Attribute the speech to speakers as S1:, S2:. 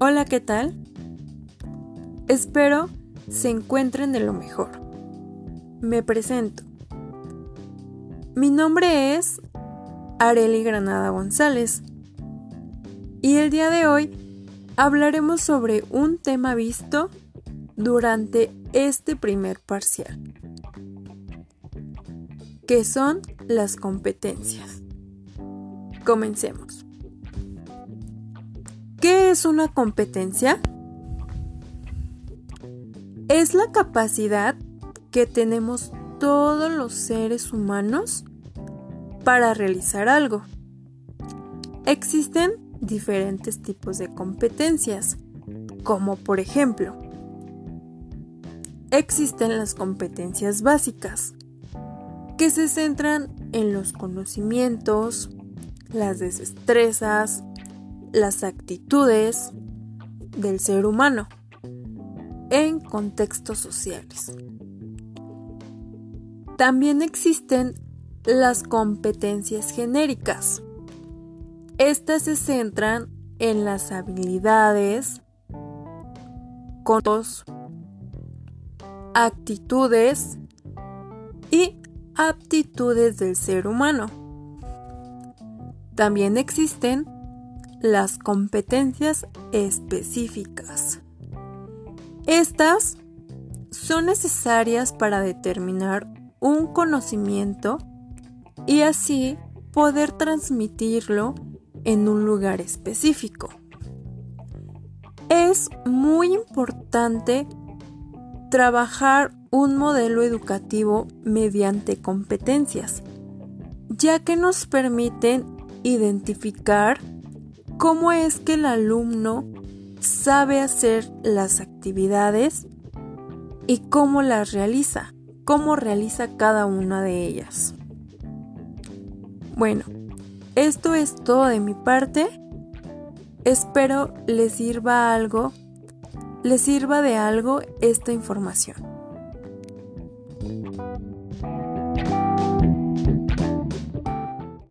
S1: Hola, ¿qué tal? Espero se encuentren de lo mejor. Me presento. Mi nombre es Areli Granada González y el día de hoy hablaremos sobre un tema visto durante este primer parcial, que son las competencias. Comencemos. ¿Qué es una competencia? Es la capacidad que tenemos todos los seres humanos para realizar algo. Existen diferentes tipos de competencias, como por ejemplo, existen las competencias básicas, que se centran en los conocimientos, las destrezas, las actitudes del ser humano en contextos sociales. También existen las competencias genéricas. Estas se centran en las habilidades, actitudes y aptitudes del ser humano. También existen las competencias específicas. Estas son necesarias para determinar un conocimiento y así poder transmitirlo en un lugar específico. Es muy importante trabajar un modelo educativo mediante competencias, ya que nos permiten identificar cómo es que el alumno sabe hacer las actividades y cómo las realiza, cómo realiza cada una de ellas. Bueno, esto es todo de mi parte. Espero les sirva algo, les sirva de algo esta información.